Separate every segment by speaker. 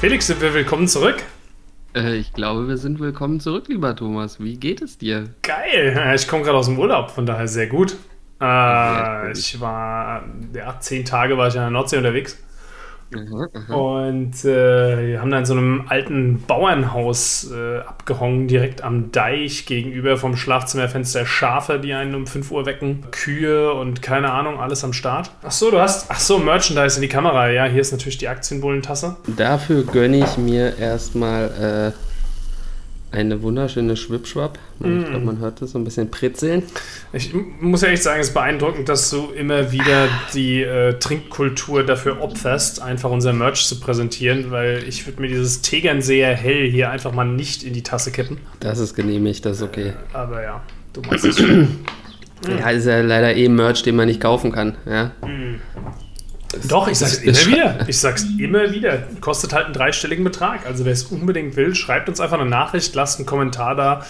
Speaker 1: Felix, sind wir willkommen zurück?
Speaker 2: Äh, ich glaube, wir sind willkommen zurück, lieber Thomas. Wie geht es dir?
Speaker 1: Geil. Ich komme gerade aus dem Urlaub, von daher sehr gut. Äh, ich war, ja, zehn Tage war ich in der Nordsee unterwegs. Mhm, mhm. Und äh, wir haben da in so einem alten Bauernhaus äh, abgehangen, direkt am Deich gegenüber vom Schlafzimmerfenster Schafe, die einen um 5 Uhr wecken, Kühe und keine Ahnung, alles am Start. Ach so, du hast, ach so, Merchandise in die Kamera. Ja, hier ist natürlich die Aktienbullentasse.
Speaker 2: Dafür gönne ich mir erstmal äh, eine wunderschöne Schwipschwapp. Mm. Ich glaube, man hört das so ein bisschen pritzeln.
Speaker 1: Ich muss ja echt sagen, es ist beeindruckend, dass du immer wieder die äh, Trinkkultur dafür opferst, einfach unser Merch zu präsentieren, weil ich würde mir dieses Tegernseher Hell hier einfach mal nicht in die Tasse kippen.
Speaker 2: Das ist genehmigt, das ist okay. Äh,
Speaker 1: aber ja, du machst es schon.
Speaker 2: Ja, ist ja leider eh Merch, den man nicht kaufen kann. Ja.
Speaker 1: Mm. Doch, ich sag's immer wieder. Ich sag's immer wieder. Kostet halt einen dreistelligen Betrag. Also wer es unbedingt will, schreibt uns einfach eine Nachricht, lasst einen Kommentar da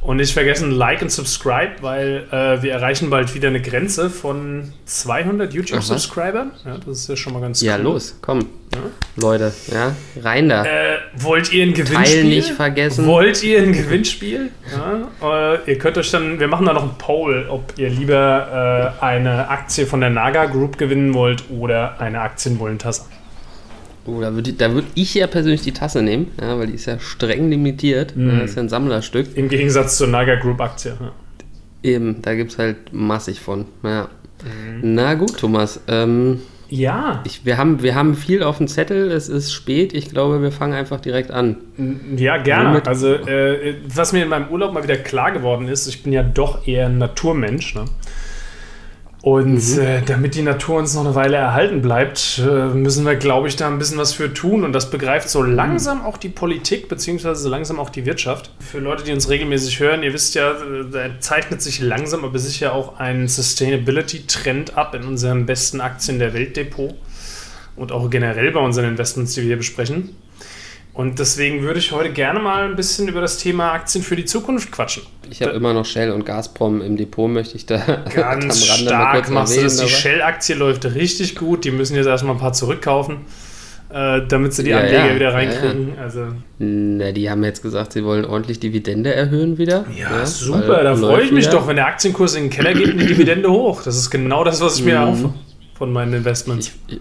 Speaker 1: und nicht vergessen, Like und Subscribe, weil äh, wir erreichen bald wieder eine Grenze von 200 YouTube-Subscribern. Ja, das ist ja schon mal ganz
Speaker 2: cool. Ja, los, komm. Ja? Leute, ja, rein da.
Speaker 1: Äh, wollt ihr ein Gewinnspiel?
Speaker 2: Teil nicht vergessen.
Speaker 1: Wollt ihr ein Gewinnspiel? Ja, äh, ihr könnt euch dann, wir machen da noch einen Poll, ob ihr lieber äh, eine Aktie von der Naga Group gewinnen wollt oder eine Aktienbullentasse.
Speaker 2: Oh, da würde da würd ich ja persönlich die Tasse nehmen, ja, weil die ist ja streng limitiert. Mm. Das ist ja ein Sammlerstück.
Speaker 1: Im Gegensatz zur Naga Group Aktie. Ja.
Speaker 2: Eben, da gibt es halt massig von. Ja. Mm. Na gut, Thomas. Ähm,
Speaker 1: ja.
Speaker 2: Ich, wir, haben, wir haben viel auf dem Zettel, es ist spät. Ich glaube, wir fangen einfach direkt an.
Speaker 1: Ja, gerne. Also, äh, was mir in meinem Urlaub mal wieder klar geworden ist, ich bin ja doch eher ein Naturmensch. Ne? Und mhm. äh, damit die Natur uns noch eine Weile erhalten bleibt, äh, müssen wir, glaube ich, da ein bisschen was für tun. Und das begreift so mhm. langsam auch die Politik, beziehungsweise so langsam auch die Wirtschaft. Für Leute, die uns regelmäßig hören, ihr wisst ja, da zeichnet sich langsam aber sicher auch ein Sustainability-Trend ab in unseren besten Aktien der Weltdepot und auch generell bei unseren Investments, die wir hier besprechen. Und deswegen würde ich heute gerne mal ein bisschen über das Thema Aktien für die Zukunft quatschen.
Speaker 2: Ich habe immer noch Shell und Gazprom im Depot, möchte ich da
Speaker 1: ganz stark machst du das. Die Shell-Aktie läuft richtig gut. Die müssen jetzt erstmal ein paar zurückkaufen, äh, damit sie die ja, Anleger ja, wieder reinkriegen. Ja, also,
Speaker 2: Na, die haben jetzt gesagt, sie wollen ordentlich Dividende erhöhen wieder.
Speaker 1: Ja, super. Da freue ich mich wieder. doch, wenn der Aktienkurs in den Keller geht und die Dividende hoch. Das ist genau das, was ich mir mhm. erhoffe von meinen Investments.
Speaker 2: Ich, ich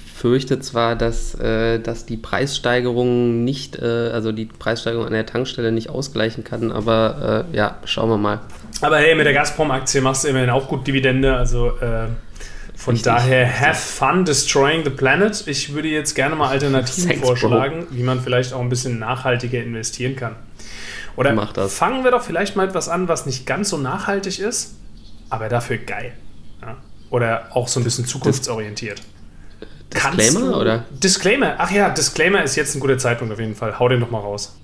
Speaker 2: fürchte zwar, dass, äh, dass die Preissteigerung nicht, äh, also die Preissteigerung an der Tankstelle nicht ausgleichen kann, aber äh, ja, schauen wir mal.
Speaker 1: Aber hey, mit der Gazprom-Aktie machst du immerhin auch gut Dividende, also äh, von Richtig. daher have fun destroying the planet. Ich würde jetzt gerne mal Alternativen Thanks, vorschlagen, Bro. wie man vielleicht auch ein bisschen nachhaltiger investieren kann. Oder fangen wir doch vielleicht mal etwas an, was nicht ganz so nachhaltig ist, aber dafür geil. Ja? Oder auch so ein bisschen zukunftsorientiert.
Speaker 2: Disclaimer du, oder?
Speaker 1: Disclaimer. Ach ja, Disclaimer ist jetzt ein guter Zeitpunkt auf jeden Fall. Hau den doch mal raus.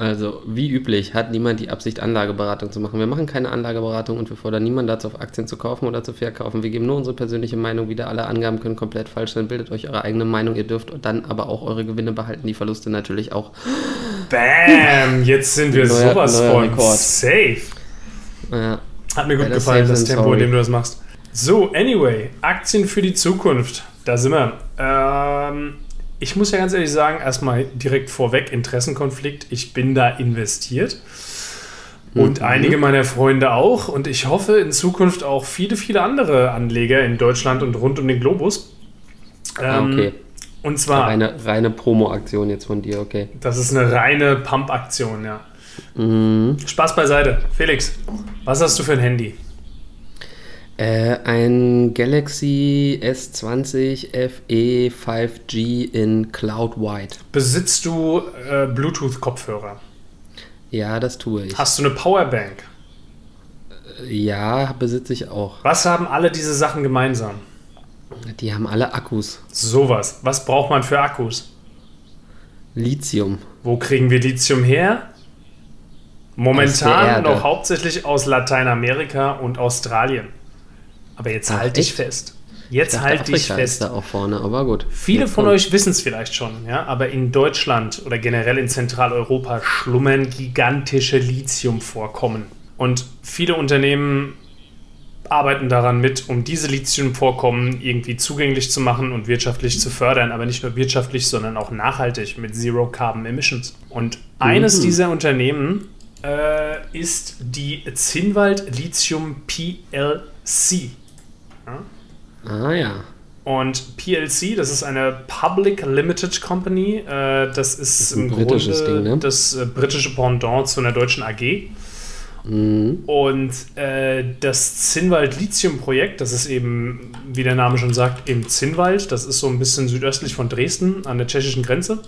Speaker 2: Also, wie üblich hat niemand die Absicht, Anlageberatung zu machen. Wir machen keine Anlageberatung und wir fordern niemanden dazu, auf Aktien zu kaufen oder zu verkaufen. Wir geben nur unsere persönliche Meinung wieder. Alle Angaben können komplett falsch sein. Bildet euch eure eigene Meinung. Ihr dürft dann aber auch eure Gewinne behalten, die Verluste natürlich auch.
Speaker 1: Bam! Jetzt sind wir neuer, sowas neuer von Rekord. safe. Ja. Hat mir gut gefallen, das Tempo, sorry. in dem du das machst. So, anyway, Aktien für die Zukunft. Da sind wir. Ähm, ich muss ja ganz ehrlich sagen, erstmal direkt vorweg Interessenkonflikt. Ich bin da investiert. Und mhm. einige meiner Freunde auch. Und ich hoffe in Zukunft auch viele, viele andere Anleger in Deutschland und rund um den Globus.
Speaker 2: Ah, ähm, okay.
Speaker 1: Und zwar.
Speaker 2: Eine reine Promo-Aktion jetzt von dir, okay.
Speaker 1: Das ist eine reine Pump-Aktion, ja. Mhm. Spaß beiseite. Felix, was hast du für ein Handy?
Speaker 2: Äh, ein Galaxy S20 FE 5G in Cloud White.
Speaker 1: Besitzt du äh, Bluetooth-Kopfhörer?
Speaker 2: Ja, das tue ich.
Speaker 1: Hast du eine Powerbank?
Speaker 2: Äh, ja, besitze ich auch.
Speaker 1: Was haben alle diese Sachen gemeinsam?
Speaker 2: Die haben alle Akkus.
Speaker 1: Sowas. Was braucht man für Akkus?
Speaker 2: Lithium.
Speaker 1: Wo kriegen wir Lithium her? Momentan noch hauptsächlich aus Lateinamerika und Australien. Aber jetzt halt dich fest. Jetzt halt dich fest.
Speaker 2: da auch vorne, aber gut.
Speaker 1: Viele von kommt. euch wissen es vielleicht schon, ja, aber in Deutschland oder generell in Zentraleuropa schlummern gigantische Lithiumvorkommen. Und viele Unternehmen arbeiten daran mit, um diese Lithiumvorkommen irgendwie zugänglich zu machen und wirtschaftlich zu fördern, aber nicht nur wirtschaftlich, sondern auch nachhaltig mit Zero Carbon Emissions. Und eines mhm. dieser Unternehmen äh, ist die Zinnwald Lithium PLC.
Speaker 2: Ah ja.
Speaker 1: Und PLC, das ist eine Public Limited Company. Äh, das ist, das ist im Grunde Ding, ne? das äh, britische Pendant zu einer deutschen AG. Mhm. Und äh, das Zinnwald Lithium Projekt, das ist eben, wie der Name schon sagt, im Zinnwald. Das ist so ein bisschen südöstlich von Dresden an der tschechischen Grenze.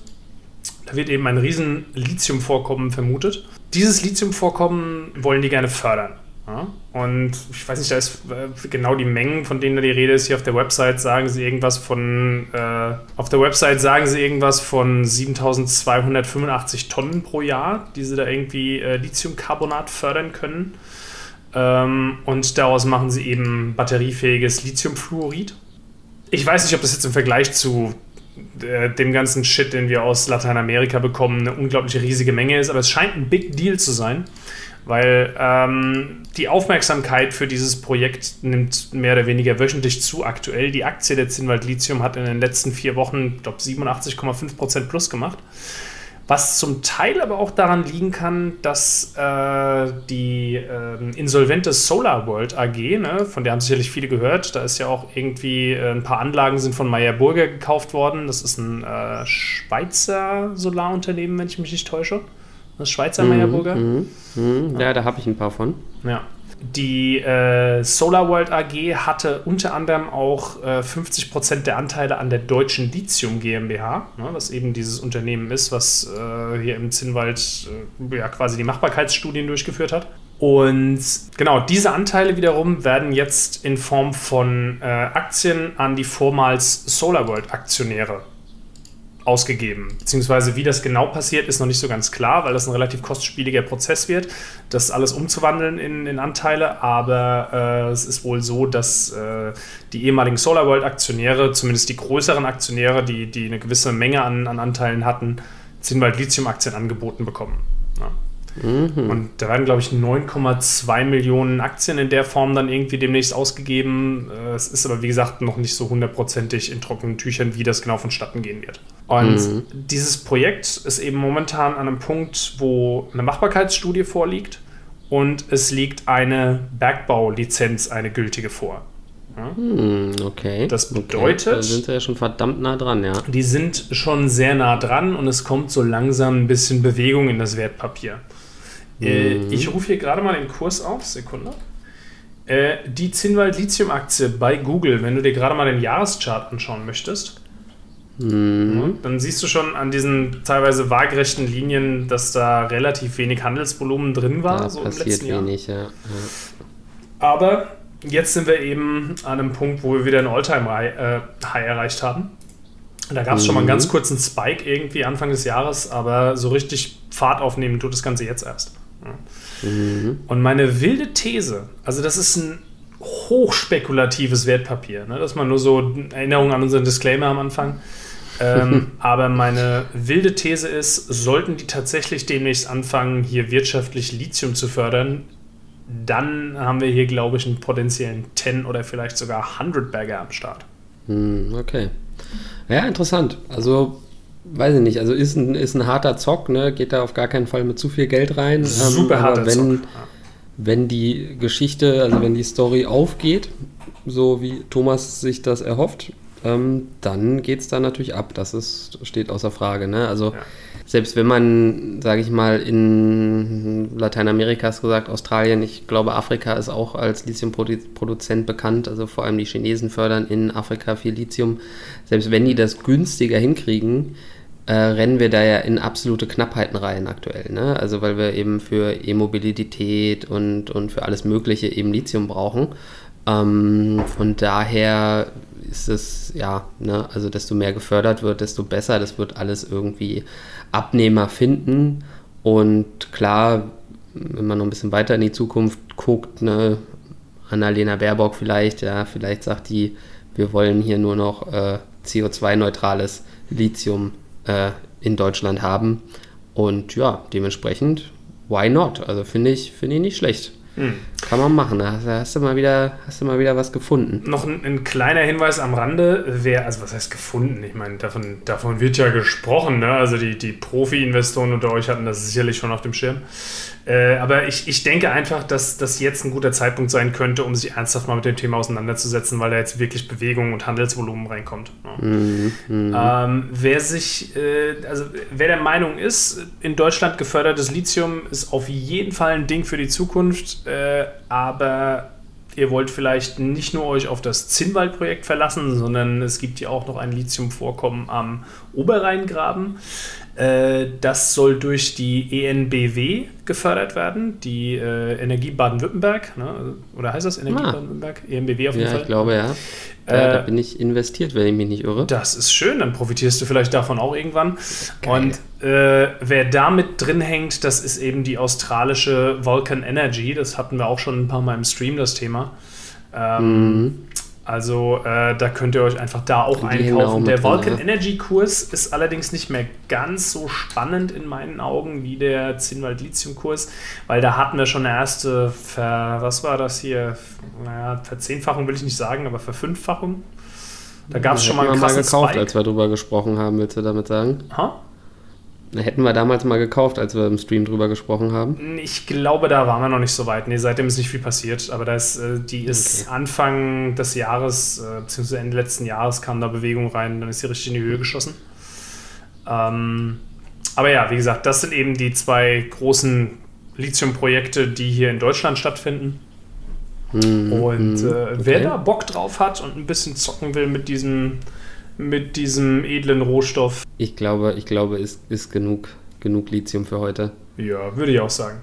Speaker 1: Da wird eben ein riesen Lithiumvorkommen vermutet. Dieses Lithiumvorkommen wollen die gerne fördern. Ja? Und ich weiß nicht, da ist äh, genau die Mengen, von denen da die Rede ist. Hier auf der Website sagen sie irgendwas von, äh, auf der Website sagen sie irgendwas von 7285 Tonnen pro Jahr, die sie da irgendwie äh, Lithiumcarbonat fördern können. Ähm, und daraus machen sie eben batteriefähiges Lithiumfluorid. Ich weiß nicht, ob das jetzt im Vergleich zu äh, dem ganzen Shit, den wir aus Lateinamerika bekommen, eine unglaublich riesige Menge ist, aber es scheint ein Big Deal zu sein weil ähm, die Aufmerksamkeit für dieses Projekt nimmt mehr oder weniger wöchentlich zu aktuell. Die Aktie der Zinnwald Lithium hat in den letzten vier Wochen, ich glaube, 87,5% plus gemacht. Was zum Teil aber auch daran liegen kann, dass äh, die äh, insolvente Solar World AG, ne, von der haben sicherlich viele gehört, da ist ja auch irgendwie äh, ein paar Anlagen sind von Meyer Burger gekauft worden. Das ist ein äh, Schweizer Solarunternehmen, wenn ich mich nicht täusche. Das Schweizer mhm, Meyerburger. Mhm,
Speaker 2: mhm. Ja, da habe ich ein paar von.
Speaker 1: Ja. Die äh, Solar World AG hatte unter anderem auch äh, 50% der Anteile an der deutschen Lithium GmbH, ne, was eben dieses Unternehmen ist, was äh, hier im Zinnwald äh, ja, quasi die Machbarkeitsstudien durchgeführt hat. Und genau, diese Anteile wiederum werden jetzt in Form von äh, Aktien an die vormals Solar World Aktionäre ausgegeben. Beziehungsweise wie das genau passiert, ist noch nicht so ganz klar, weil das ein relativ kostspieliger Prozess wird, das alles umzuwandeln in, in Anteile. Aber äh, es ist wohl so, dass äh, die ehemaligen SolarWorld-Aktionäre, zumindest die größeren Aktionäre, die, die eine gewisse Menge an, an Anteilen hatten, Zinnwald Lithium-Aktien angeboten bekommen. Mhm. Und da werden, glaube ich, 9,2 Millionen Aktien in der Form dann irgendwie demnächst ausgegeben. Äh, es ist aber, wie gesagt, noch nicht so hundertprozentig in trockenen Tüchern, wie das genau vonstatten gehen wird. Und mhm. dieses Projekt ist eben momentan an einem Punkt, wo eine Machbarkeitsstudie vorliegt und es liegt eine Bergbaulizenz, eine gültige vor.
Speaker 2: Ja? Hm, okay.
Speaker 1: Das bedeutet. Okay. Da
Speaker 2: sind sie ja schon verdammt nah dran, ja.
Speaker 1: Die sind schon sehr nah dran und es kommt so langsam ein bisschen Bewegung in das Wertpapier. Äh, mhm. ich rufe hier gerade mal den Kurs auf, Sekunde. Äh, die Zinnwald Lithium-Aktie bei Google, wenn du dir gerade mal den Jahreschart anschauen möchtest, mhm. dann siehst du schon an diesen teilweise waagerechten Linien, dass da relativ wenig Handelsvolumen drin war,
Speaker 2: da so im letzten wenig, Jahr. Ja. Ja.
Speaker 1: Aber jetzt sind wir eben an einem Punkt, wo wir wieder ein Alltime-High äh, erreicht haben. Da gab es mhm. schon mal einen ganz mhm. kurzen Spike irgendwie Anfang des Jahres, aber so richtig Fahrt aufnehmen tut das Ganze jetzt erst. Mhm. Und meine wilde These, also das ist ein hochspekulatives Wertpapier, ne? dass man nur so Erinnerungen an unseren Disclaimer am Anfang. ähm, aber meine wilde These ist, sollten die tatsächlich demnächst anfangen, hier wirtschaftlich Lithium zu fördern, dann haben wir hier, glaube ich, einen potenziellen 10 oder vielleicht sogar 100 Bagger am Start.
Speaker 2: Hm, okay. Ja, interessant. Also weiß ich nicht, also ist ein, ist ein harter Zock, ne? geht da auf gar keinen Fall mit zu viel Geld rein. Ähm,
Speaker 1: Super ähm, harter
Speaker 2: wenn, Zock. Wenn die Geschichte, also wenn die Story aufgeht, so wie Thomas sich das erhofft, ähm, dann geht es da natürlich ab. Das ist, steht außer Frage. Ne? Also ja. selbst wenn man, sage ich mal, in Lateinamerika hast gesagt, Australien, ich glaube Afrika ist auch als Lithiumproduzent bekannt, also vor allem die Chinesen fördern in Afrika viel Lithium. Selbst wenn die das günstiger hinkriegen, äh, rennen wir da ja in absolute Knappheiten rein aktuell. Ne? Also weil wir eben für E-Mobilität und, und für alles Mögliche eben Lithium brauchen. Ähm, von daher ist es, ja, ne, also desto mehr gefördert wird, desto besser. Das wird alles irgendwie Abnehmer finden. Und klar, wenn man noch ein bisschen weiter in die Zukunft guckt, ne, Annalena Baerbock vielleicht, ja, vielleicht sagt die, wir wollen hier nur noch äh, CO2-neutrales Lithium äh, in Deutschland haben. Und ja, dementsprechend, why not? Also finde ich, find ich nicht schlecht. Hm. kann man machen. Da hast, hast, du mal wieder, hast du mal wieder was gefunden.
Speaker 1: Noch ein, ein kleiner Hinweis am Rande, wer, also was heißt gefunden? Ich meine, davon, davon wird ja gesprochen, ne? Also die, die Profi-Investoren unter euch hatten das sicherlich schon auf dem Schirm. Äh, aber ich, ich denke einfach, dass das jetzt ein guter Zeitpunkt sein könnte, um sich ernsthaft mal mit dem Thema auseinanderzusetzen, weil da jetzt wirklich Bewegung und Handelsvolumen reinkommt. Ne? Mhm, mh. ähm, wer sich, äh, also wer der Meinung ist, in Deutschland gefördertes Lithium ist auf jeden Fall ein Ding für die Zukunft, äh, aber ihr wollt vielleicht nicht nur euch auf das Zinnwaldprojekt verlassen, sondern es gibt ja auch noch ein Lithiumvorkommen am Oberrheingraben. Äh, das soll durch die ENBW gefördert werden, die äh, Energie Baden-Württemberg, ne? oder heißt das Energie ah. Baden-Württemberg? ENBW
Speaker 2: auf jeden ja, Fall. Ja, ich glaube ja. ja äh, da bin ich investiert, wenn ich mich nicht irre.
Speaker 1: Das ist schön, dann profitierst du vielleicht davon auch irgendwann. Geil. Und äh, wer da mit drin hängt, das ist eben die australische Vulcan Energy. Das hatten wir auch schon ein paar Mal im Stream, das Thema. Ähm, mhm. Also äh, da könnt ihr euch einfach da auch Die einkaufen. Der Vulcan Energy Kurs ist allerdings nicht mehr ganz so spannend in meinen Augen wie der Zinnwald Lithium Kurs, weil da hatten wir schon eine erste, Ver, was war das hier? Naja, Verzehnfachung will ich nicht sagen, aber Verfünffachung. Da gab es schon mal einen
Speaker 2: krassen mal gekauft, Spike. als wir darüber gesprochen haben, willst du damit sagen? Ha? Hätten wir damals mal gekauft, als wir im Stream drüber gesprochen haben?
Speaker 1: Ich glaube, da waren wir noch nicht so weit. Nee, seitdem ist nicht viel passiert. Aber da ist, äh, die ist okay. Anfang des Jahres, äh, beziehungsweise Ende letzten Jahres kam da Bewegung rein, dann ist sie richtig in die Höhe geschossen. Ähm, aber ja, wie gesagt, das sind eben die zwei großen Lithium-Projekte, die hier in Deutschland stattfinden. Mhm. Und äh, okay. wer da Bock drauf hat und ein bisschen zocken will mit diesem mit diesem edlen Rohstoff.
Speaker 2: Ich glaube, ich glaube, ist, ist genug, genug Lithium für heute.
Speaker 1: Ja, würde ich auch sagen.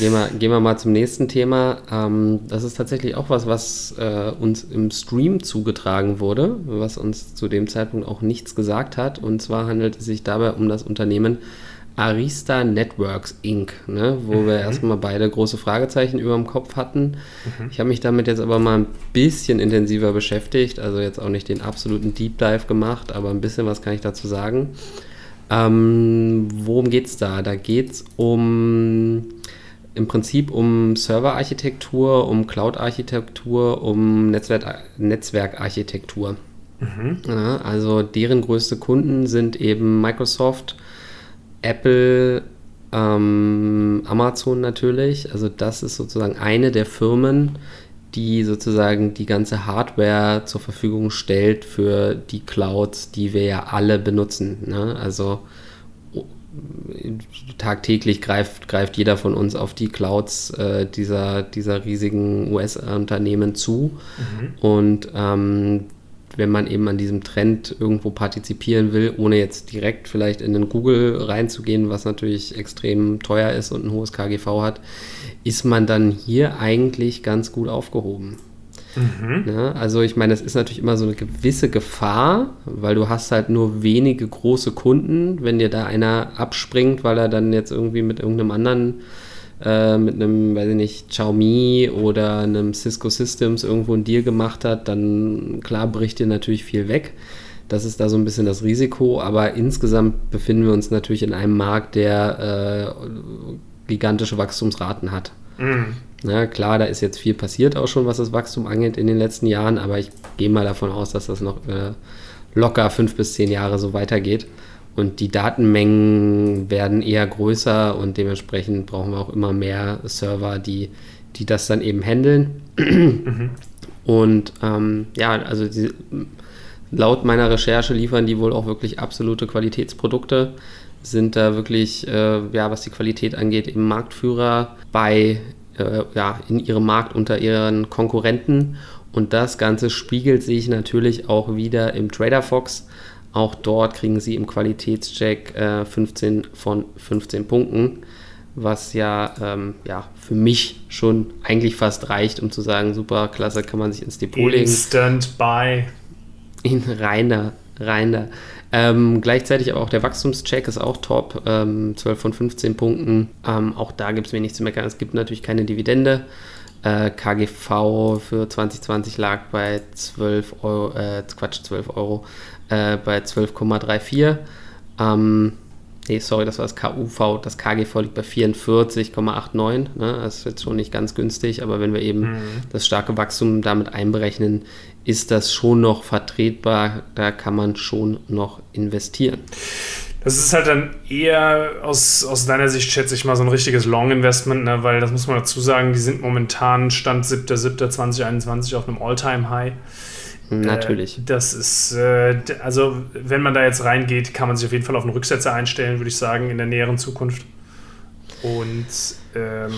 Speaker 2: Gehen wir, gehen wir mal zum nächsten Thema. Ähm, das ist tatsächlich auch was, was äh, uns im Stream zugetragen wurde, was uns zu dem Zeitpunkt auch nichts gesagt hat. Und zwar handelt es sich dabei um das Unternehmen Arista Networks Inc., ne, wo mhm. wir erstmal beide große Fragezeichen über dem Kopf hatten. Mhm. Ich habe mich damit jetzt aber mal ein bisschen intensiver beschäftigt, also jetzt auch nicht den absoluten Deep Dive gemacht, aber ein bisschen was kann ich dazu sagen. Ähm, worum geht es da? Da geht es um im Prinzip um Serverarchitektur, um Cloud-Architektur, um Netzwerk Netzwerkarchitektur. Mhm. Ja, also deren größte Kunden sind eben Microsoft, Apple, ähm, Amazon natürlich. Also das ist sozusagen eine der Firmen, die sozusagen die ganze Hardware zur Verfügung stellt für die Clouds, die wir ja alle benutzen. Ne? Also tagtäglich greift, greift jeder von uns auf die Clouds äh, dieser, dieser riesigen US-Unternehmen zu. Mhm. Und ähm, wenn man eben an diesem Trend irgendwo partizipieren will, ohne jetzt direkt vielleicht in den Google reinzugehen, was natürlich extrem teuer ist und ein hohes KGV hat, ist man dann hier eigentlich ganz gut aufgehoben. Mhm. Ja, also ich meine, es ist natürlich immer so eine gewisse Gefahr, weil du hast halt nur wenige große Kunden. Wenn dir da einer abspringt, weil er dann jetzt irgendwie mit irgendeinem anderen äh, mit einem, weiß ich nicht, Xiaomi oder einem Cisco Systems irgendwo ein Deal gemacht hat, dann klar bricht dir natürlich viel weg. Das ist da so ein bisschen das Risiko, aber insgesamt befinden wir uns natürlich in einem Markt, der äh, gigantische Wachstumsraten hat. Mhm. Ja, klar, da ist jetzt viel passiert auch schon, was das Wachstum angeht in den letzten Jahren, aber ich gehe mal davon aus, dass das noch äh, locker fünf bis zehn Jahre so weitergeht. Und die Datenmengen werden eher größer und dementsprechend brauchen wir auch immer mehr Server, die, die das dann eben handeln. Mhm. Und ähm, ja, also die, laut meiner Recherche liefern die wohl auch wirklich absolute Qualitätsprodukte, sind da wirklich, äh, ja, was die Qualität angeht, im Marktführer bei, äh, ja, in ihrem Markt unter ihren Konkurrenten. Und das Ganze spiegelt sich natürlich auch wieder im Trader Fox auch dort kriegen sie im Qualitätscheck äh, 15 von 15 Punkten, was ja, ähm, ja für mich schon eigentlich fast reicht, um zu sagen, super, klasse, kann man sich ins Depot legen.
Speaker 1: Instant Buy.
Speaker 2: In reiner, reiner. Ähm, gleichzeitig aber auch der Wachstumscheck ist auch top, ähm, 12 von 15 Punkten. Ähm, auch da gibt es wenig zu meckern. Es gibt natürlich keine Dividende. Äh, KGV für 2020 lag bei 12 Euro, äh, Quatsch, 12 Euro, äh, bei 12,34. Ähm, nee, sorry, das war das KUV, das KGV liegt bei 44,89. Ne? Das ist jetzt schon nicht ganz günstig, aber wenn wir eben mhm. das starke Wachstum damit einberechnen, ist das schon noch vertretbar. Da kann man schon noch investieren.
Speaker 1: Das ist halt dann eher aus, aus deiner Sicht, schätze ich mal, so ein richtiges Long-Investment, ne? weil das muss man dazu sagen, die sind momentan Stand 7.7.2021 auf einem All-Time-High.
Speaker 2: Natürlich.
Speaker 1: Äh, das ist, äh, also wenn man da jetzt reingeht, kann man sich auf jeden Fall auf einen Rücksetzer einstellen, würde ich sagen, in der näheren Zukunft. Und ähm,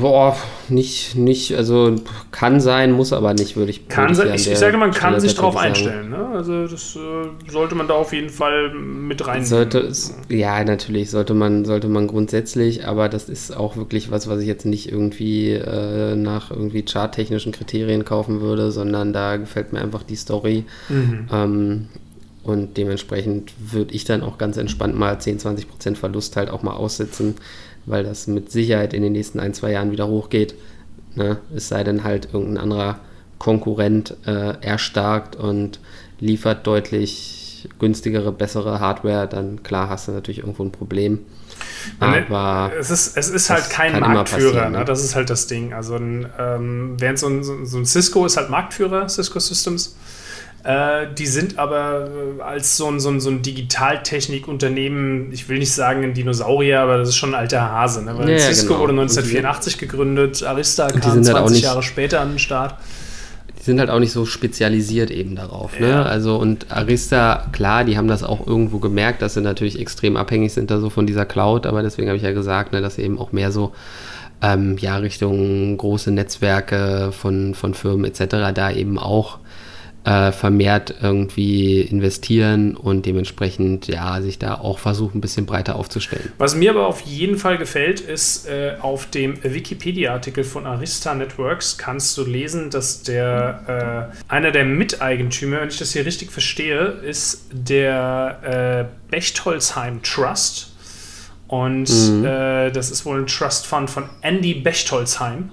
Speaker 2: Boah, nicht, nicht, also kann sein, muss aber nicht, würde ich
Speaker 1: Kann sein, ich, ich sage, man kann sich darauf einstellen. Ne? Also das äh, sollte man da auf jeden Fall mit rein.
Speaker 2: Sollte ja, natürlich sollte man, sollte man grundsätzlich, aber das ist auch wirklich was, was ich jetzt nicht irgendwie äh, nach irgendwie charttechnischen Kriterien kaufen würde, sondern da gefällt mir einfach die Story. Mhm. Ähm, und dementsprechend würde ich dann auch ganz entspannt mal 10, 20 Prozent Verlust halt auch mal aussitzen weil das mit Sicherheit in den nächsten ein, zwei Jahren wieder hochgeht. Ne? Es sei denn halt irgendein anderer Konkurrent äh, erstarkt und liefert deutlich günstigere, bessere Hardware, dann klar hast du natürlich irgendwo ein Problem.
Speaker 1: Aber es ist, es ist halt kein Marktführer, ne? ne? das ist halt das Ding. Also ähm, während so ein, so ein Cisco ist halt Marktführer, Cisco Systems, äh, die sind aber äh, als so ein, so ein, so ein Digitaltechnikunternehmen, ich will nicht sagen ein Dinosaurier, aber das ist schon ein alter Hase. Ne? Weil ja, Cisco genau. wurde 1984 gegründet, Arista kam 20 halt Jahre später an den Start.
Speaker 2: Die sind halt auch nicht so spezialisiert eben darauf. Ne? Ja. Also und Arista, klar, die haben das auch irgendwo gemerkt, dass sie natürlich extrem abhängig sind da so von dieser Cloud, aber deswegen habe ich ja gesagt, ne, dass sie eben auch mehr so ähm, ja, Richtung große Netzwerke von, von Firmen etc. da eben auch äh, vermehrt irgendwie investieren und dementsprechend ja sich da auch versuchen, ein bisschen breiter aufzustellen.
Speaker 1: Was mir aber auf jeden Fall gefällt, ist äh, auf dem Wikipedia-Artikel von Arista Networks kannst du lesen, dass der äh, einer der Miteigentümer, wenn ich das hier richtig verstehe, ist der äh, Bechtolzheim Trust. Und mhm. Äh, das ist wohl ein Trust Fund von Andy Bechtolzheim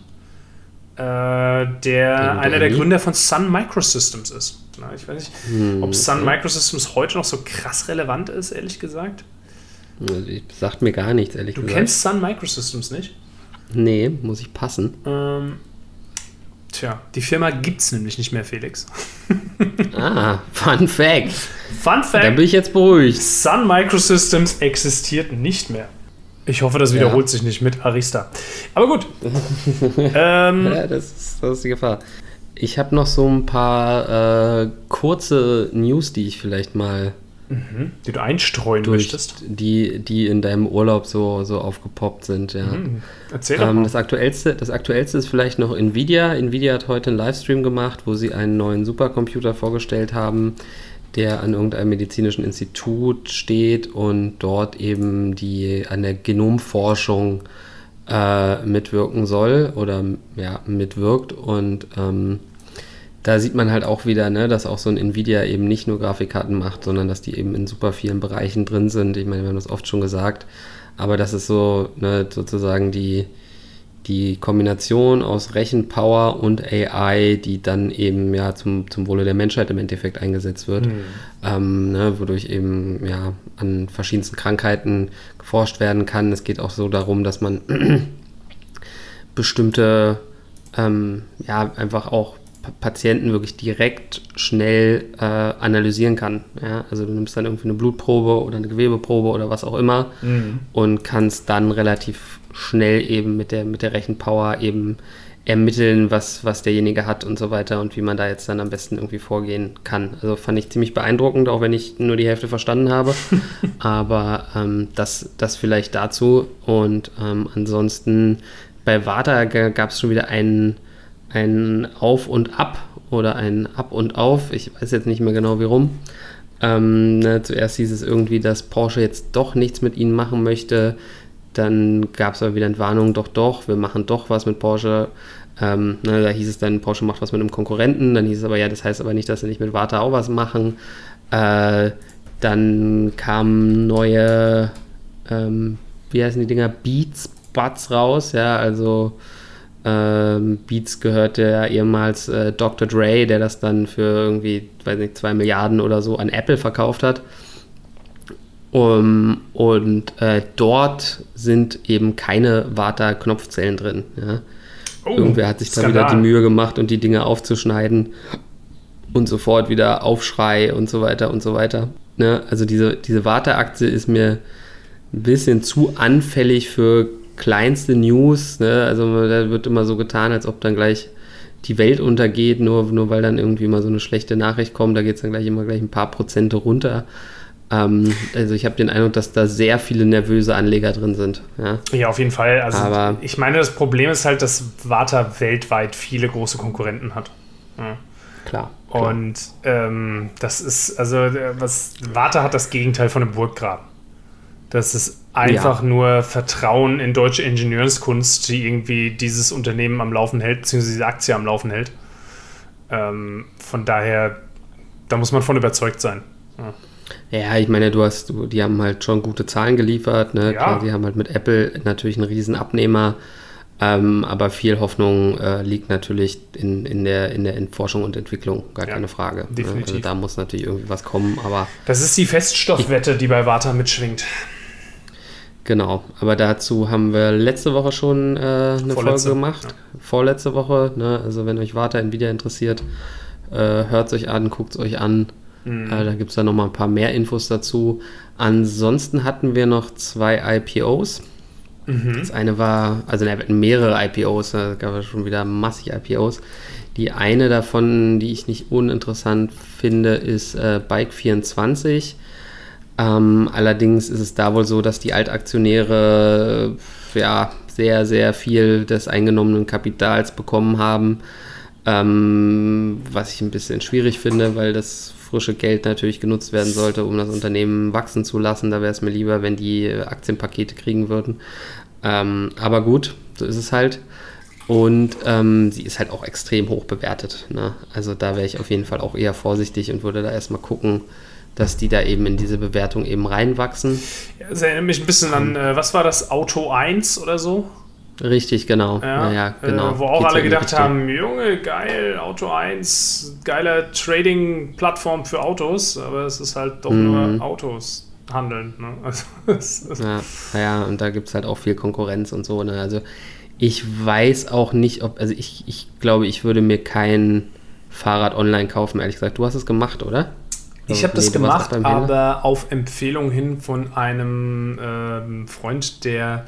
Speaker 1: äh, der einer der Gründer von Sun Microsystems ist. Na, ich weiß nicht, hm, ob Sun okay. Microsystems heute noch so krass relevant ist, ehrlich gesagt.
Speaker 2: Also, sagt mir gar nichts, ehrlich
Speaker 1: du
Speaker 2: gesagt.
Speaker 1: Du kennst Sun Microsystems nicht?
Speaker 2: Nee, muss ich passen.
Speaker 1: Ähm, tja, die Firma gibt es nämlich nicht mehr, Felix.
Speaker 2: ah, Fun Fact.
Speaker 1: Fun Fact.
Speaker 2: Da bin ich jetzt beruhigt.
Speaker 1: Sun Microsystems existiert nicht mehr. Ich hoffe, das wiederholt ja. sich nicht mit Arista. Aber gut.
Speaker 2: ähm, ja, das ist, das ist die Gefahr. Ich habe noch so ein paar äh, kurze News, die ich vielleicht mal.
Speaker 1: Mhm, die du einstreuen durch, möchtest.
Speaker 2: Die, die in deinem Urlaub so, so aufgepoppt sind, ja. Mhm.
Speaker 1: Erzähl doch ähm,
Speaker 2: mal. Das aktuellste, das aktuellste ist vielleicht noch Nvidia. Nvidia hat heute einen Livestream gemacht, wo sie einen neuen Supercomputer vorgestellt haben, der an irgendeinem medizinischen Institut steht und dort eben die an der Genomforschung äh, mitwirken soll oder ja, mitwirkt. Und ähm, da sieht man halt auch wieder, ne, dass auch so ein Nvidia eben nicht nur Grafikkarten macht, sondern dass die eben in super vielen Bereichen drin sind. Ich meine, wir haben das oft schon gesagt, aber das ist so ne, sozusagen die, die Kombination aus Rechenpower und AI, die dann eben ja zum, zum Wohle der Menschheit im Endeffekt eingesetzt wird, mhm. ähm, ne, wodurch eben ja an verschiedensten Krankheiten geforscht werden kann. Es geht auch so darum, dass man bestimmte ähm, ja einfach auch Patienten wirklich direkt schnell äh, analysieren kann. Ja? Also du nimmst dann irgendwie eine Blutprobe oder eine Gewebeprobe oder was auch immer mhm. und kannst dann relativ schnell eben mit der, mit der Rechenpower eben ermitteln, was, was derjenige hat und so weiter und wie man da jetzt dann am besten irgendwie vorgehen kann. Also fand ich ziemlich beeindruckend, auch wenn ich nur die Hälfte verstanden habe. Aber ähm, das, das vielleicht dazu. Und ähm, ansonsten bei Vata gab es schon wieder einen, ein Auf und Ab oder ein Ab und Auf. Ich weiß jetzt nicht mehr genau, wie rum. Ähm, ne, zuerst hieß es irgendwie, dass Porsche jetzt doch nichts mit ihnen machen möchte. Dann gab es aber wieder Entwarnung, doch, doch, wir machen doch was mit Porsche. Ähm, ne, da hieß es dann, Porsche macht was mit einem Konkurrenten. Dann hieß es aber, ja, das heißt aber nicht, dass sie nicht mit Warta auch was machen. Äh, dann kamen neue, ähm, wie heißen die Dinger, Beats, Buds raus. Ja, also ähm, Beats gehörte ja ehemals äh, Dr. Dre, der das dann für irgendwie, weiß nicht, zwei Milliarden oder so an Apple verkauft hat. Um, und äh, dort sind eben keine Vata-Knopfzellen drin. Ja. Oh, Irgendwer hat sich da wieder die Mühe gemacht und die Dinge aufzuschneiden und sofort wieder Aufschrei und so weiter und so weiter. Ne? Also diese, diese Vata-Aktie ist mir ein bisschen zu anfällig für kleinste News. Ne? Also da wird immer so getan, als ob dann gleich die Welt untergeht, nur, nur weil dann irgendwie mal so eine schlechte Nachricht kommt. Da geht es dann gleich immer gleich ein paar Prozente runter. Ähm, also ich habe den Eindruck, dass da sehr viele nervöse Anleger drin sind. Ja,
Speaker 1: ja auf jeden Fall. Also Aber ich meine, das Problem ist halt, dass Warta weltweit viele große Konkurrenten hat. Ja.
Speaker 2: Klar.
Speaker 1: Und ähm, das ist, also was Warta hat das Gegenteil von einem Burggraben. Das ist einfach ja. nur Vertrauen in deutsche Ingenieurskunst, die irgendwie dieses Unternehmen am Laufen hält, beziehungsweise diese Aktie am Laufen hält. Ähm, von daher, da muss man von überzeugt sein.
Speaker 2: Ja. Ja, ich meine, du hast, du, die haben halt schon gute Zahlen geliefert. Ne? Ja. Klar, die haben halt mit Apple natürlich einen riesen Abnehmer. Ähm, aber viel Hoffnung äh, liegt natürlich in, in, der, in der Forschung und Entwicklung, gar ja, keine Frage. Ne? Definitiv. Also da muss natürlich irgendwie was kommen, aber.
Speaker 1: Das ist die Feststoffwette, die bei Warta mitschwingt.
Speaker 2: Genau, aber dazu haben wir letzte Woche schon äh, eine Vorletzte, Folge gemacht. Ja. Vorletzte Woche. Ne? Also wenn euch Warta Nvidia interessiert, äh, hört es euch an, guckt es euch an. Mhm. Äh, da gibt es dann nochmal ein paar mehr Infos dazu. Ansonsten hatten wir noch zwei IPOs. Mhm. Das eine war, also ne, mehrere IPOs, da gab es schon wieder massig IPOs. Die eine davon, die ich nicht uninteressant finde, ist äh, Bike24. Ähm, allerdings ist es da wohl so, dass die Altaktionäre ja sehr, sehr viel des eingenommenen Kapitals bekommen haben. Ähm, was ich ein bisschen schwierig finde, weil das frische Geld natürlich genutzt werden sollte, um das Unternehmen wachsen zu lassen. Da wäre es mir lieber, wenn die Aktienpakete kriegen würden. Ähm, aber gut, so ist es halt. Und ähm, sie ist halt auch extrem hoch bewertet. Ne? Also da wäre ich auf jeden Fall auch eher vorsichtig und würde da erstmal gucken, dass die da eben in diese Bewertung eben reinwachsen.
Speaker 1: Ja, das erinnert mich ein bisschen an, äh, was war das, Auto 1 oder so?
Speaker 2: Richtig, genau.
Speaker 1: Ja, ja genau. Äh, wo auch Geht's alle gedacht haben, Junge, geil, Auto 1, geiler Trading-Plattform für Autos, aber es ist halt doch mhm. nur Autos handeln. Ne?
Speaker 2: Also, ja, ja, und da gibt es halt auch viel Konkurrenz und so. Ne? Also ich weiß auch nicht, ob, also ich, ich glaube, ich würde mir kein Fahrrad online kaufen, ehrlich gesagt. Du hast es gemacht, oder?
Speaker 1: Ich habe nee, das gemacht, aber auf Empfehlung hin von einem ähm, Freund, der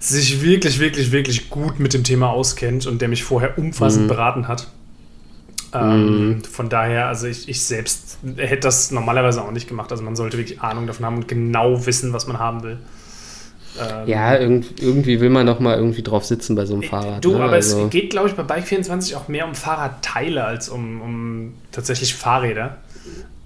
Speaker 1: sich wirklich, wirklich, wirklich gut mit dem Thema auskennt und der mich vorher umfassend mhm. beraten hat. Ähm, mhm. Von daher, also ich, ich selbst hätte das normalerweise auch nicht gemacht. Also man sollte wirklich Ahnung davon haben und genau wissen, was man haben will.
Speaker 2: Ähm, ja, irgend, irgendwie will man doch mal irgendwie drauf sitzen bei so einem Fahrrad.
Speaker 1: Du, ne? aber also. es geht, glaube ich, bei Bike24 auch mehr um Fahrradteile als um, um tatsächlich Fahrräder.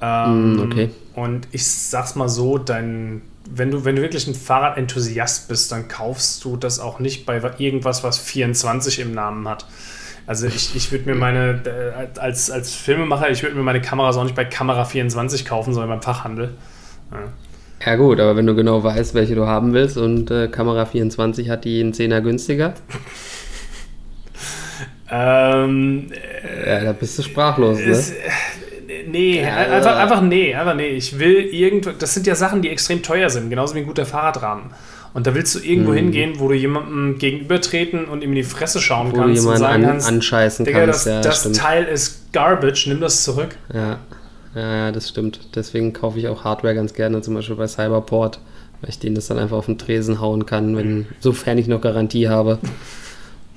Speaker 1: Ähm, mm, okay. Und ich sag's mal so, dein, wenn du, wenn du wirklich ein Fahrradenthusiast bist, dann kaufst du das auch nicht bei irgendwas, was 24 im Namen hat. Also ich, ich würde mir meine, äh, als, als Filmemacher, ich würde mir meine Kameras auch nicht bei Kamera 24 kaufen, sondern beim Fachhandel.
Speaker 2: Ja. ja. gut, aber wenn du genau weißt, welche du haben willst und äh, Kamera 24 hat die einen Zehner günstiger.
Speaker 1: ähm,
Speaker 2: ja, da bist du sprachlos, ne? Ist,
Speaker 1: Nee, ja, einfach, einfach nee, einfach nee. Ich will irgendwo, das sind ja Sachen, die extrem teuer sind, genauso wie ein guter Fahrradrahmen. Und da willst du irgendwo hm. hingehen, wo du jemandem gegenübertreten und ihm in die Fresse schauen wo kannst
Speaker 2: und
Speaker 1: sagen
Speaker 2: an, kannst, anscheißen Digga,
Speaker 1: kannst. Das, ja, das Teil ist Garbage, nimm das zurück.
Speaker 2: Ja. ja, das stimmt. Deswegen kaufe ich auch Hardware ganz gerne, zum Beispiel bei Cyberport, weil ich denen das dann einfach auf den Tresen hauen kann, wenn, sofern ich noch Garantie habe.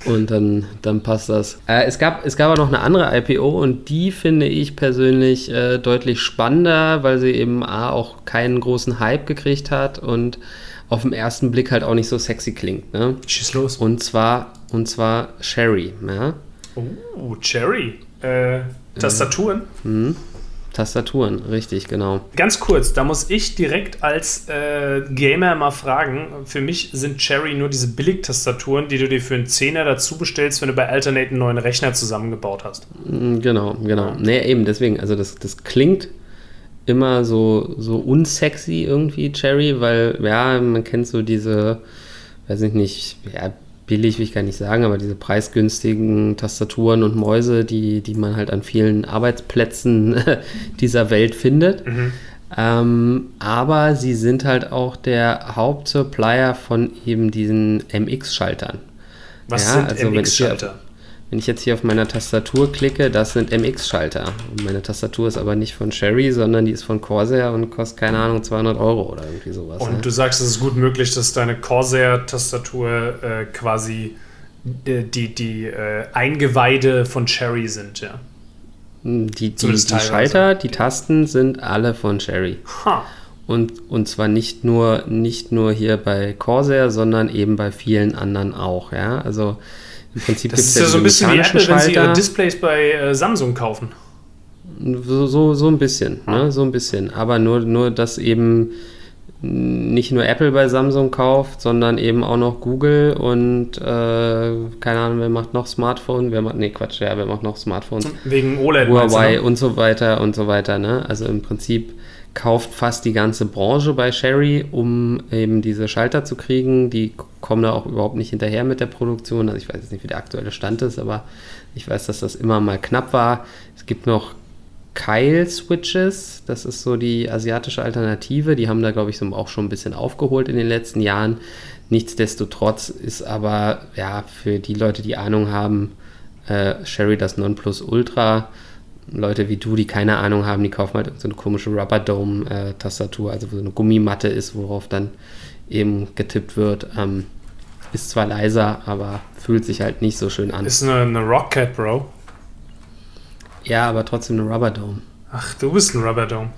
Speaker 2: Und dann, dann passt das. Äh, es, gab, es gab aber noch eine andere IPO und die finde ich persönlich äh, deutlich spannender, weil sie eben A, auch keinen großen Hype gekriegt hat und auf den ersten Blick halt auch nicht so sexy klingt. Ne?
Speaker 1: Schieß los.
Speaker 2: Und zwar, und zwar Sherry. Ja?
Speaker 1: Oh, Cherry. Äh, Tastaturen.
Speaker 2: Mhm. Tastaturen, richtig, genau.
Speaker 1: Ganz kurz, da muss ich direkt als äh, Gamer mal fragen. Für mich sind Cherry nur diese Billig-Tastaturen, die du dir für einen Zehner dazu bestellst, wenn du bei Alternate einen neuen Rechner zusammengebaut hast.
Speaker 2: Mm, genau, genau. Nee, eben, deswegen, also das, das klingt immer so, so unsexy irgendwie, Cherry, weil, ja, man kennt so diese, weiß ich nicht, ja, billig will ich gar nicht sagen, aber diese preisgünstigen Tastaturen und Mäuse, die, die man halt an vielen Arbeitsplätzen dieser Welt findet. Mhm. Ähm, aber sie sind halt auch der Hauptsupplier von eben diesen MX-Schaltern.
Speaker 1: Was ja, sind also MX-Schalter?
Speaker 2: Wenn ich jetzt hier auf meiner Tastatur klicke, das sind MX-Schalter. Und meine Tastatur ist aber nicht von Sherry, sondern die ist von Corsair und kostet, keine Ahnung, 200 Euro oder irgendwie sowas.
Speaker 1: Und ne? du sagst, es ist gut möglich, dass deine Corsair-Tastatur äh, quasi die, die, die äh, Eingeweide von Sherry sind, ja.
Speaker 2: Die, die, die Schalter, die Tasten sind alle von Sherry. Ha. Und, und zwar nicht nur, nicht nur hier bei Corsair, sondern eben bei vielen anderen auch. Ja? Also im Prinzip
Speaker 1: das ist ja, ja so ein bisschen wie Apple, wenn sie ihre Displays bei äh, Samsung kaufen.
Speaker 2: So, so, so ein bisschen, ne? So ein bisschen. Aber nur, nur, dass eben nicht nur Apple bei Samsung kauft, sondern eben auch noch Google und äh, keine Ahnung, wer macht noch Smartphone, wer macht, nee, Quatsch, ja, wer macht noch Smartphones?
Speaker 1: Wegen OLED.
Speaker 2: Huawei und so weiter und so weiter, ne? Also im Prinzip kauft fast die ganze Branche bei Sherry, um eben diese Schalter zu kriegen. Die kommen da auch überhaupt nicht hinterher mit der Produktion. Also ich weiß jetzt nicht, wie der aktuelle Stand ist, aber ich weiß, dass das immer mal knapp war. Es gibt noch Kyle Switches, das ist so die asiatische Alternative. Die haben da, glaube ich, so auch schon ein bisschen aufgeholt in den letzten Jahren. Nichtsdestotrotz ist aber ja für die Leute, die Ahnung haben, äh, Sherry das Nonplusultra. Leute wie du, die keine Ahnung haben, die kaufen halt so eine komische Rubber Dome-Tastatur, also wo so eine Gummimatte ist, worauf dann eben getippt wird. Ähm, ist zwar leiser, aber fühlt sich halt nicht so schön an.
Speaker 1: Ist eine, eine Rockcat, Bro.
Speaker 2: Ja, aber trotzdem eine Rubber Dome.
Speaker 1: Ach, du bist ein Rubber Dome.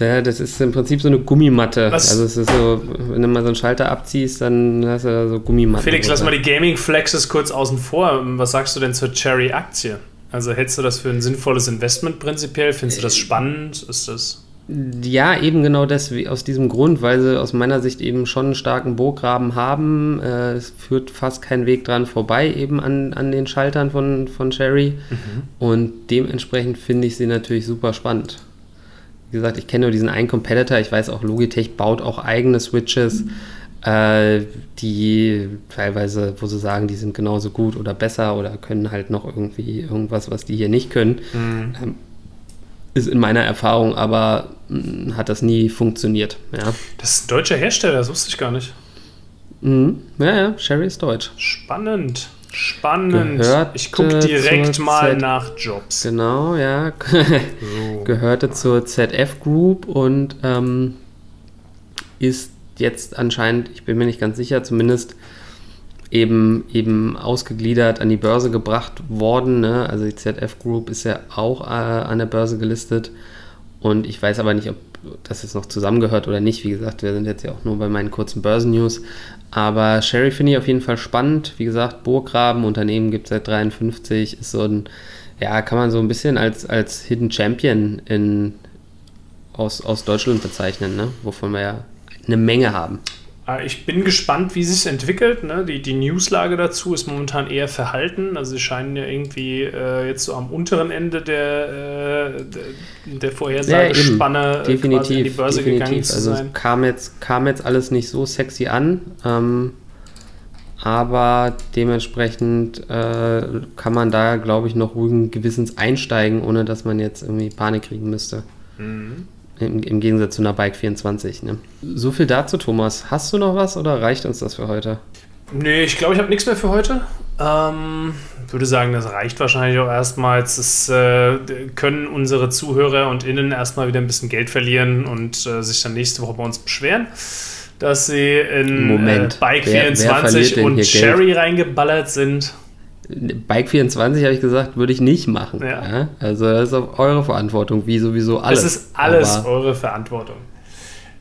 Speaker 2: Ja, das ist im Prinzip so eine Gummimatte. Was? Also es ist so, wenn du mal so einen Schalter abziehst, dann hast du da so Gummimatte.
Speaker 1: Felix, lass mal die Gaming Flexes kurz außen vor. Was sagst du denn zur Cherry-Aktie? Also hältst du das für ein sinnvolles Investment prinzipiell? Findest du das spannend? Ist das
Speaker 2: ja, eben genau das, aus diesem Grund, weil sie aus meiner Sicht eben schon einen starken Burggraben haben. Äh, es führt fast kein Weg dran vorbei, eben an, an den Schaltern von, von Cherry. Mhm. Und dementsprechend finde ich sie natürlich super spannend. Wie gesagt, ich kenne nur diesen einen Competitor. Ich weiß auch, Logitech baut auch eigene Switches, mhm. Äh, die teilweise, wo sie sagen, die sind genauso gut oder besser oder können halt noch irgendwie irgendwas, was die hier nicht können. Mhm. Ähm, ist in meiner Erfahrung aber mh, hm, hat das nie funktioniert. Ja.
Speaker 1: Das ist ein deutscher Hersteller, das wusste ich gar nicht.
Speaker 2: Mhm. Ja, ja, Sherry ist deutsch.
Speaker 1: Spannend. Spannend. Gehörte ich gucke direkt mal Z nach Jobs.
Speaker 2: Genau, ja. so. Gehörte zur ZF Group und ähm, ist jetzt anscheinend, ich bin mir nicht ganz sicher, zumindest eben, eben ausgegliedert an die Börse gebracht worden. Ne? Also die ZF Group ist ja auch äh, an der Börse gelistet. Und ich weiß aber nicht, ob das jetzt noch zusammengehört oder nicht. Wie gesagt, wir sind jetzt ja auch nur bei meinen kurzen Börsennews. Aber Sherry finde ich auf jeden Fall spannend. Wie gesagt, Burggraben, Unternehmen gibt es seit 53, ist so ein, ja, kann man so ein bisschen als, als Hidden Champion in, aus, aus Deutschland bezeichnen, ne? wovon wir ja eine Menge haben.
Speaker 1: Äh, ich bin gespannt, wie sich entwickelt. Ne? Die, die Newslage dazu ist momentan eher verhalten. Also sie scheinen ja irgendwie äh, jetzt so am unteren Ende der, äh, der Vorhersagespanne ja,
Speaker 2: definitiv, in die Börse definitiv. gegangen zu also sein. Kam jetzt, kam jetzt alles nicht so sexy an. Ähm, aber dementsprechend äh, kann man da, glaube ich, noch ruhigen Gewissens einsteigen, ohne dass man jetzt irgendwie Panik kriegen müsste. Mhm. Im, Im, Gegensatz zu einer Bike 24. Ne? So viel dazu, Thomas. Hast du noch was oder reicht uns das für heute?
Speaker 1: Nee, ich glaube, ich habe nichts mehr für heute. Ähm, würde sagen, das reicht wahrscheinlich auch erstmal. Jetzt äh, können unsere Zuhörer und Innen erstmal wieder ein bisschen Geld verlieren und äh, sich dann nächste Woche bei uns beschweren, dass sie in
Speaker 2: Moment,
Speaker 1: äh, Bike wer, 24 wer und Sherry reingeballert sind.
Speaker 2: Bike 24 habe ich gesagt, würde ich nicht machen. Ja. Ja? Also das ist auch eure Verantwortung, wie sowieso alles.
Speaker 1: Es ist alles Aber eure Verantwortung.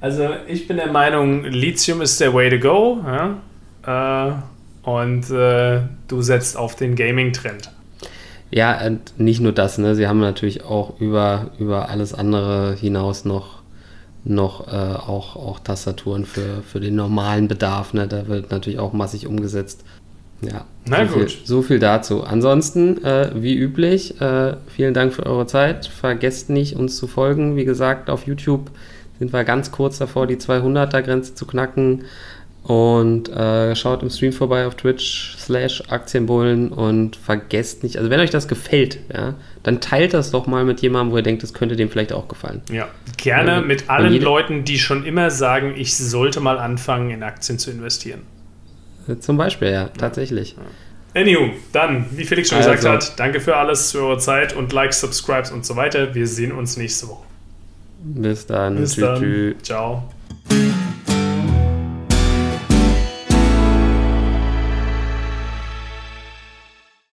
Speaker 1: Also ich bin der Meinung, Lithium ist der Way to go. Ja? Äh, und äh, du setzt auf den Gaming-Trend.
Speaker 2: Ja, und nicht nur das, ne? Sie haben natürlich auch über, über alles andere hinaus noch, noch äh, auch, auch Tastaturen für, für den normalen Bedarf. Ne? Da wird natürlich auch massig umgesetzt. Ja, Na so gut. Viel, so viel dazu. Ansonsten, äh, wie üblich, äh, vielen Dank für eure Zeit. Vergesst nicht, uns zu folgen. Wie gesagt, auf YouTube sind wir ganz kurz davor, die 200er-Grenze zu knacken. Und äh, schaut im Stream vorbei auf Twitch slash Aktienbullen und vergesst nicht, also wenn euch das gefällt, ja, dann teilt das doch mal mit jemandem, wo ihr denkt, es könnte dem vielleicht auch gefallen.
Speaker 1: Ja, gerne ja, mit allen Leuten, die schon immer sagen, ich sollte mal anfangen, in Aktien zu investieren.
Speaker 2: Zum Beispiel, ja, tatsächlich.
Speaker 1: Anywho, dann, wie Felix schon also. gesagt hat, danke für alles, für eure Zeit und Likes, Subscribes und so weiter. Wir sehen uns nächste Woche.
Speaker 2: Bis dann.
Speaker 1: Bis tschü, dann. Tschü. Ciao.